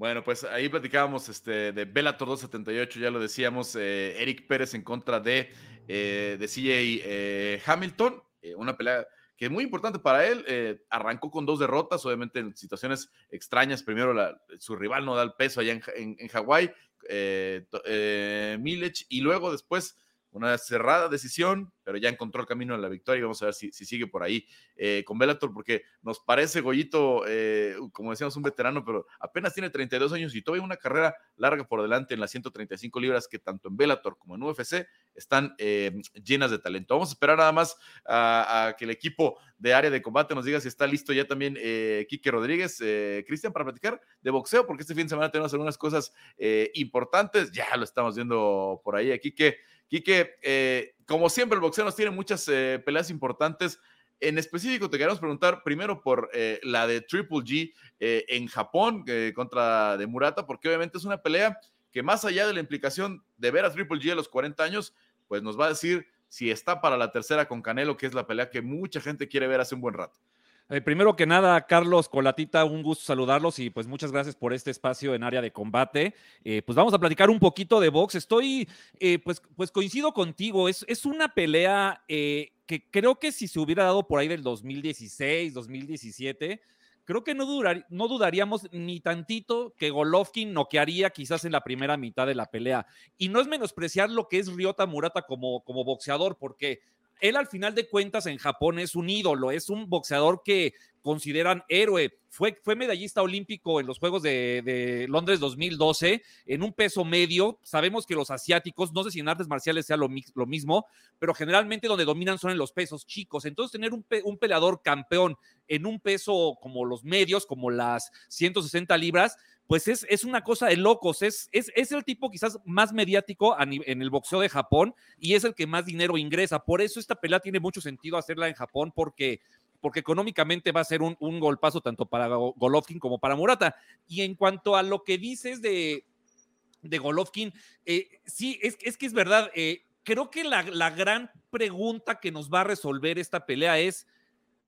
Bueno, pues ahí platicábamos este, de Bellator 278, ya lo decíamos, eh, Eric Pérez en contra de, eh, de CJ eh, Hamilton, una pelea que es muy importante para él, arrancó con dos derrotas, obviamente en situaciones extrañas, primero la, su rival no da el peso allá en, en, en Hawái, Milech, y luego después una cerrada decisión, pero ya encontró el camino a la victoria y vamos a ver si, si sigue por ahí eh, con Bellator, porque nos parece Goyito, eh, como decíamos, un veterano, pero apenas tiene 32 años y todavía una carrera larga por delante en las 135 libras que tanto en Bellator como en UFC están eh, llenas de talento. Vamos a esperar nada más a, que el equipo de área de combate nos diga si está listo ya también eh, Quique Rodríguez, Cristian, para platicar de boxeo, porque este fin de semana tenemos algunas cosas importantes, ya lo estamos viendo por ahí, aquí Quique, eh, como siempre, el boxeo nos tiene muchas eh, peleas importantes. En específico, te queremos preguntar primero por eh, la de Triple G eh, en Japón contra de Murata, porque obviamente es una pelea que más allá de la implicación de ver a Triple G a los 40 años, pues nos va a decir si está para la tercera con Canelo, que es la pelea que mucha gente quiere ver hace un buen rato. Eh, primero que nada, Carlos Colatita, un gusto saludarlos y pues muchas gracias por este espacio en área de combate. Eh, pues vamos a platicar un poquito de box. Estoy, eh, pues, pues coincido contigo, es, es una pelea que creo que si se hubiera dado por ahí del 2016, 2017, creo que no, dudar, no dudaríamos ni tantito que Golovkin noquearía quizás en la primera mitad de la pelea. Y no es menospreciar lo que es Ryota Murata como, como boxeador, porque él al final de cuentas en Japón es un ídolo, es un boxeador que consideran héroe. Fue, fue medallista olímpico en los Juegos de, Londres 2012 en un peso medio. Sabemos que los asiáticos, no sé si en artes marciales sea lo, lo mismo, pero generalmente donde dominan son en los pesos chicos. Entonces tener un, un peleador campeón en un peso como los medios, como las 160 libras, pues es, es, una cosa de locos, es, es, es el tipo quizás más mediático en el boxeo de Japón y es el que más dinero ingresa. Por eso esta pelea tiene mucho sentido hacerla en Japón porque, porque económicamente va a ser un, un golpazo tanto para Golovkin como para Murata. Y en cuanto a lo que dices de, de Golovkin, eh, sí, es, es, que es verdad. Eh, creo que la, la gran pregunta que nos va a resolver esta pelea es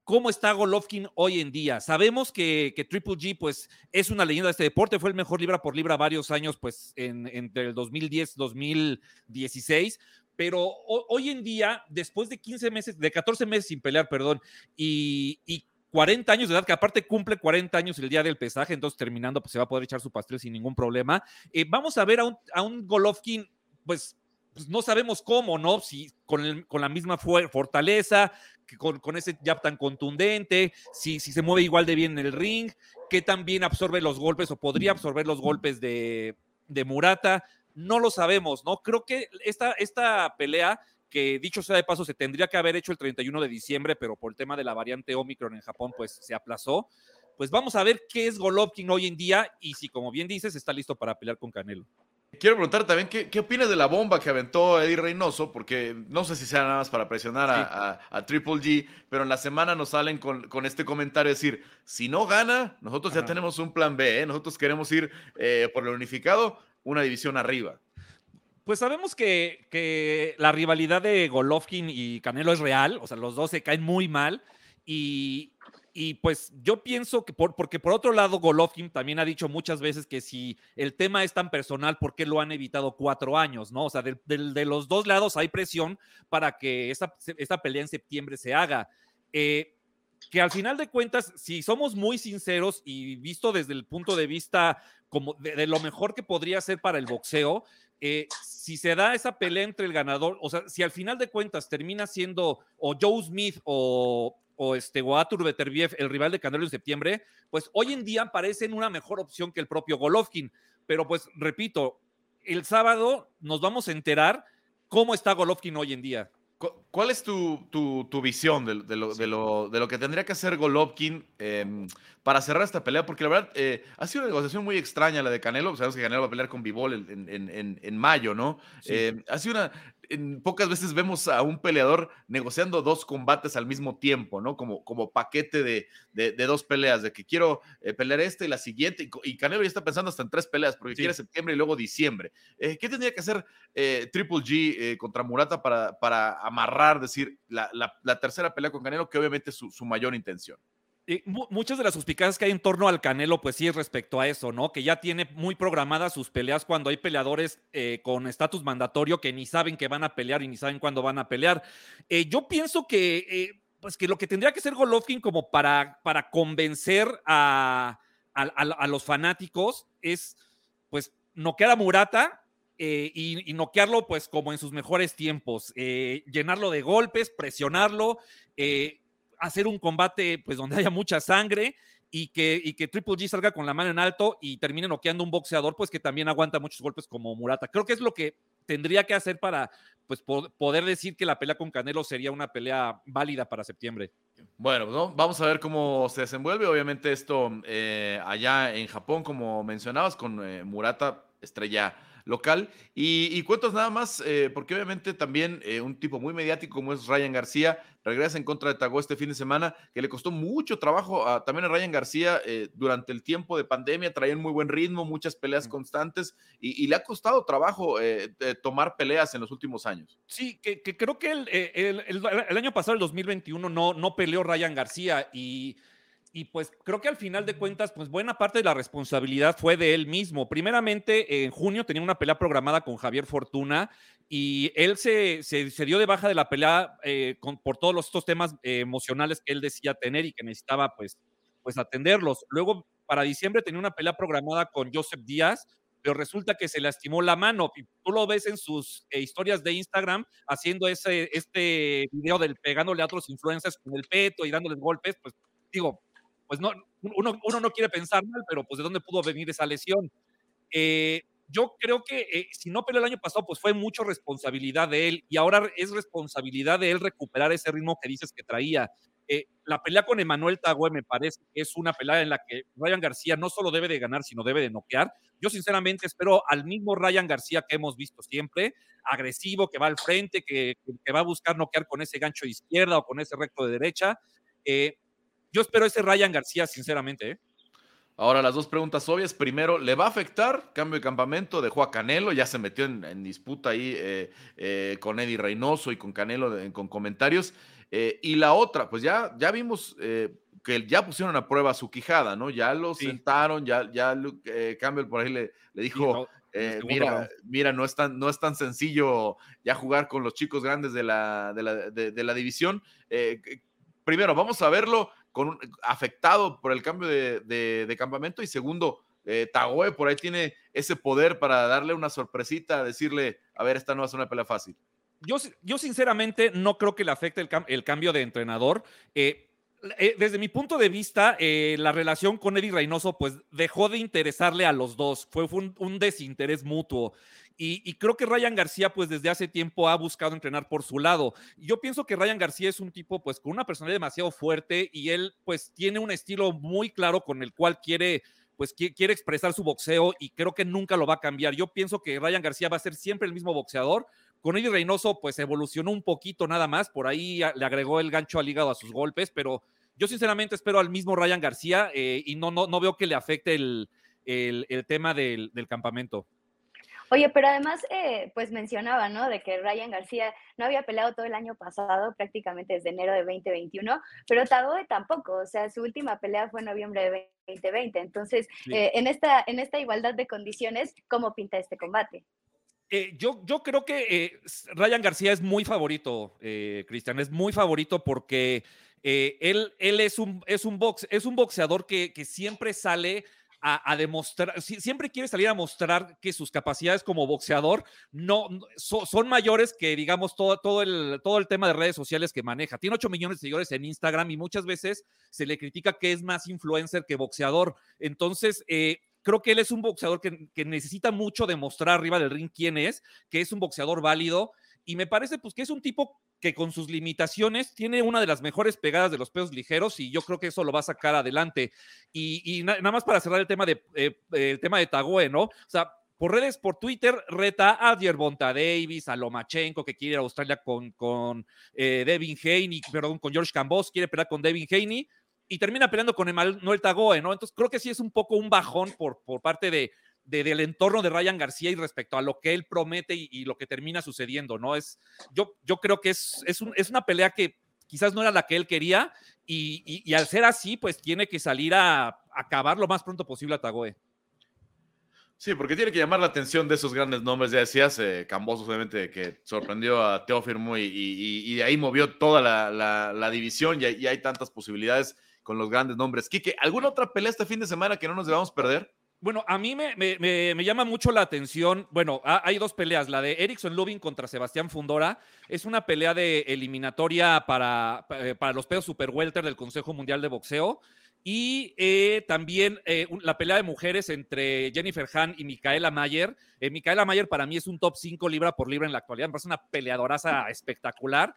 cómo está Golovkin hoy en día. Sabemos que, Triple G, pues, es una leyenda de este deporte, fue el mejor libra por libra varios años, pues, en, entre el 2010 2016. Pero hoy en día, después de 15 meses, de 14 meses sin pelear, perdón, y, y 40 años de edad, que aparte cumple 40 años el día del pesaje, entonces terminando, pues se va a poder echar su pastel sin ningún problema. Eh, vamos a ver a un Golovkin, pues pues no sabemos cómo, ¿no? Si con, con la misma fortaleza, con, con, ese jab tan contundente, si, si se mueve igual de bien en el ring, que también absorbe los golpes o podría absorber los golpes de, de Murata, no lo sabemos, ¿no? Creo que esta, esta pelea que dicho sea de paso se tendría que haber hecho el 31 de diciembre, pero por el tema de la variante Omicron en Japón, pues se aplazó. Pues vamos a ver qué es Golovkin hoy en día y si, como bien dices, está listo para pelear con Canelo. Quiero preguntar también qué, qué opinas de la bomba que aventó Eddie Reynoso, porque no sé si sea nada más para presionar a, a, a, Triple G, pero en la semana nos salen con, con este comentario, decir, si no gana, nosotros Ajá. ya tenemos un plan B, ¿eh? nosotros queremos ir eh, por el unificado, una división arriba. Pues sabemos que, que la rivalidad de Golovkin y Canelo es real, o sea, los dos se caen muy mal y, y pues yo pienso que, por, porque por otro lado, Golovkin también ha dicho muchas veces que si el tema es tan personal, ¿por qué lo han evitado cuatro años? ¿no? O sea, de, de, los dos lados hay presión para que esta, esta pelea en septiembre se haga. Eh, que al final de cuentas, si somos muy sinceros y visto desde el punto de vista como de, de lo mejor que podría ser para el boxeo, eh, si se da esa pelea entre el ganador, o sea, si al final de cuentas termina siendo o Joe Smith o, o este Goatur Beterbiev, el rival de Canelo en septiembre, pues hoy en día parecen una mejor opción que el propio Golovkin. Pero pues repito, el sábado nos vamos a enterar cómo está Golovkin hoy en día. ¿Cuál es tu, tu, tu visión de, de, lo, de, lo, de, lo, que tendría que hacer Golovkin eh, para cerrar esta pelea? Porque la verdad eh, ha sido una negociación muy extraña la de Canelo. Sabemos que Canelo va a pelear con Bivol en, en, en, en mayo, ¿no? Sí. Eh, ha sido una en pocas veces vemos a un peleador negociando dos combates al mismo tiempo, ¿no? Como, como paquete de, de, de dos peleas, de que quiero eh, pelear esta y la siguiente, y, y, Canelo ya está pensando hasta en tres peleas, porque sí. quiere septiembre y luego diciembre. Eh, ¿Qué tendría que hacer eh, Triple G contra Murata para, para amarrar, decir, la, la, la, tercera pelea con Canelo, que obviamente es su, su mayor intención? Eh, muchas de las suspicacias que hay en torno al Canelo, pues sí es respecto a eso, ¿no? Que ya tiene muy programadas sus peleas cuando hay peleadores eh, con estatus mandatorio que ni saben que van a pelear y ni saben cuándo van a pelear. Eh, yo pienso que, pues que lo que tendría que ser Golovkin como para, para convencer a, a, los fanáticos es, pues, noquear a Murata, y, noquearlo pues como en sus mejores tiempos, llenarlo de golpes, presionarlo, eh, hacer un combate pues donde haya mucha sangre y que, y que Triple G salga con la mano en alto y termine noqueando un boxeador pues que también aguanta muchos golpes como Murata. Creo que es lo que tendría que hacer para pues poder decir que la pelea con Canelo sería una pelea válida para septiembre. Bueno, ¿no? vamos a ver cómo se desenvuelve. Obviamente esto eh, allá en Japón, como mencionabas, con eh, Murata, estrella local. Y, y nada más, eh, porque obviamente también eh, un tipo muy mediático como es Ryan García regresa en contra de Tagó este fin de semana, que le costó mucho trabajo a, también a Ryan García eh, durante el tiempo de pandemia, traía un muy buen ritmo, muchas peleas constantes y, y le ha costado trabajo eh, tomar peleas en los últimos años. Sí, que, que creo que el, el, el, el, año pasado, el 2021, no, no peleó Ryan García y y pues creo que al final de cuentas, pues buena parte de la responsabilidad fue de él mismo. Primeramente, en junio tenía una pelea programada con Javier Fortuna y él se, se, se dio de baja de la pelea eh, con, por todos los, estos temas eh, emocionales que él decía tener y que necesitaba pues, pues atenderlos. Luego, para diciembre tenía una pelea programada con Joseph Díaz, pero resulta que se lastimó la mano. Y tú lo ves en sus eh, historias de Instagram haciendo ese, este video del pegándole a otros influencers con el peto y dándoles golpes, pues digo, pues no, uno, uno, no quiere pensar mal, pero pues de dónde pudo venir esa lesión. Eh, yo creo que eh, si no peleó el año pasado, pues fue mucho responsabilidad de él y ahora es responsabilidad de él recuperar ese ritmo que dices que traía. Eh, la pelea con Emanuel Tagüe me parece que es una pelea en la que Ryan García no solo debe de ganar, sino debe de noquear. Yo sinceramente espero al mismo Ryan García que hemos visto siempre, agresivo, que va al frente, que, que va a buscar noquear con ese gancho de izquierda o con ese recto de derecha. Eh, yo espero ese Ryan García, sinceramente. ¿eh? Ahora las dos preguntas obvias. Primero, ¿le va a afectar cambio de campamento? Dejó a Canelo, ya se metió en, disputa ahí eh, eh, con Eddie Reynoso y con Canelo con comentarios. Eh, y la otra, pues ya, ya vimos que ya pusieron a prueba su quijada, ¿no? Ya lo sentaron, ya, ya Campbell por ahí le, le dijo, mira, mira, no es, tan, no es tan sencillo ya jugar con los chicos grandes de la, de la, de la división. primero, vamos a verlo con, afectado por el cambio de, campamento y segundo, eh, Tagoe por ahí tiene ese poder para darle una sorpresita, decirle, a ver, esta no va a ser una pelea fácil. Yo, yo sinceramente no creo que le afecte el, el cambio de entrenador. Eh, eh, desde mi punto de vista, eh, la relación con Eddie Reynoso, pues dejó de interesarle a los dos. Fue, un, desinterés mutuo. Y, creo que Ryan García, pues desde hace tiempo ha buscado entrenar por su lado. Yo pienso que Ryan García es un tipo, pues con una personalidad demasiado fuerte y él, pues tiene un estilo muy claro con el cual quiere pues quiere expresar su boxeo y creo que nunca lo va a cambiar. Yo pienso que Ryan García va a ser siempre el mismo boxeador. Con Eddie Reynoso, pues evolucionó un poquito nada más, por ahí le agregó el gancho al hígado a sus golpes, pero yo sinceramente espero al mismo Ryan García eh, y no, no, no veo que le afecte el, tema del, campamento. Oye, pero además, eh, pues mencionaba, ¿no? De que Ryan García no había peleado todo el año pasado, prácticamente desde enero de 2021, pero Tagoe tampoco, o sea, su última pelea fue en noviembre de 2020. Entonces, eh, en, esta, en esta igualdad de condiciones, ¿cómo pinta este combate? yo, yo creo que Ryan García es muy favorito, Cristian, es muy favorito porque eh, él, él es, un, es, un box, es un boxeador que, que siempre sale a, demostrar, siempre quiere salir a mostrar que sus capacidades como boxeador no, son mayores que, digamos, todo, todo, el, todo el tema de redes sociales que maneja. Tiene 8 millones de seguidores en Instagram y muchas veces se le critica que es más influencer que boxeador. Entonces, eh, creo que él es un boxeador que, que, necesita mucho demostrar arriba del ring quién es, que es un boxeador válido. Y me parece pues que es un tipo que con sus limitaciones tiene una de las mejores pegadas de los pesos ligeros y yo creo que eso lo va a sacar adelante. Y, nada más para cerrar el tema de, eh, el tema de Tagoe, ¿no? O sea, por redes, por Twitter, reta a Yerbonta Davis, a Lomachenko, que quiere ir a Australia con, con eh, Devin Haney, perdón, con George Cambos, quiere pelear con Devin Haney y termina peleando con Emmanuel Tagoe, ¿no? Entonces creo que sí es un poco un bajón por, por parte de, del entorno de Ryan García y respecto a lo que él promete y, lo que termina sucediendo, ¿no? Es, yo, yo creo que es, es, es, una pelea que quizás no era la que él quería y, al ser así, pues tiene que salir a, acabar lo más pronto posible a Tagoe. Sí, porque tiene que llamar la atención de esos grandes nombres. Ya decías, eh, Cambosos, obviamente, que sorprendió a Teófimo y, y, de ahí movió toda la, la, división y, y, hay tantas posibilidades con los grandes nombres. Quique, ¿alguna otra pelea este fin de semana que no nos debamos perder? Bueno, a mí me, llama mucho la atención. Bueno, hay dos peleas. La de Erickson Lubin contra Sebastián Fundora es una pelea de eliminatoria para, eh, para los pesos super welter del Consejo Mundial de Boxeo. Y eh, también eh, la pelea de mujeres entre Jennifer Hahn y Micaela Mayer. Micaela Mayer para mí es un top 5 libra por libra en la actualidad. Me parece una peleadoraza espectacular.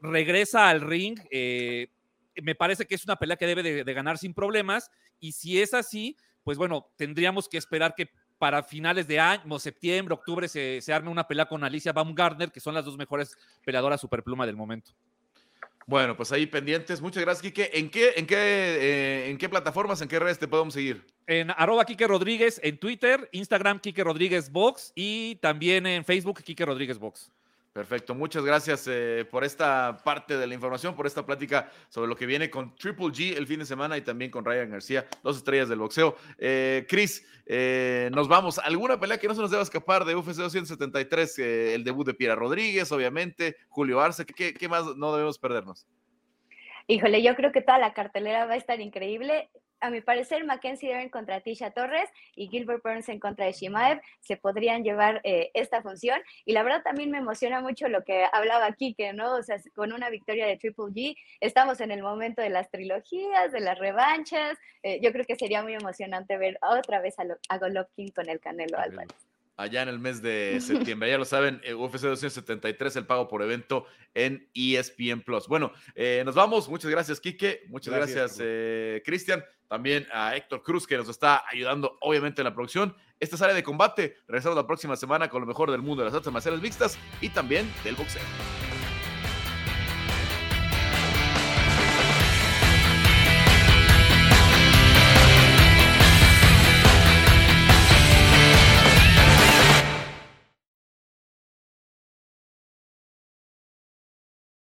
regresa al ring. me parece que es una pelea que debe de ganar sin problemas. Y si es así, pues bueno, tendríamos que esperar que para finales de año, septiembre, octubre, se, arme una pelea con Alicia Baumgartner, que son las dos mejores peleadoras superpluma del momento. Bueno, pues ahí pendientes. Muchas gracias, Quique. ¿En qué, en qué, eh, en qué plataformas, en qué redes te podemos seguir? En arroba Quique Rodríguez en Twitter, Instagram Quique Rodríguez Box y también en Facebook Quique Rodríguez Box. Perfecto, muchas gracias eh, por esta parte de la información, por esta plática sobre lo que viene con Triple G el fin de semana y también con Ryan García, dos estrellas del boxeo. Eh, Chris, eh, nos vamos. ¿Alguna pelea que no se nos deba escapar de UFC 273? el debut de Piera Rodríguez, obviamente, Julio Arce, ¿qué, ¿qué más no debemos perdernos? Híjole, yo creo que toda la cartelera va a estar increíble a mi parecer, Mackenzie Dern contra Tisha Torres y Gilbert Burns en contra de Shimaev se podrían llevar eh, esta función. Y la verdad también me emociona mucho lo que hablaba aquí, que ¿no? O sea, con una victoria de Triple G, estamos en el momento de las trilogías, de las revanchas. Eh, yo creo que sería muy emocionante ver otra vez a, a Golovkin con el Canelo Álvarez allá en el mes de <laughs> septiembre. Ya lo saben, eh, UFC 273, el pago por evento en ESPN Plus. Bueno, eh, nos vamos. Muchas gracias, Quique. Muchas gracias, eh, Cristian. También a Héctor Cruz, que nos está ayudando, obviamente, en la producción. Esta es área de combate. Regresamos la próxima semana con lo mejor del mundo de las artes marciales mixtas y también del boxeo.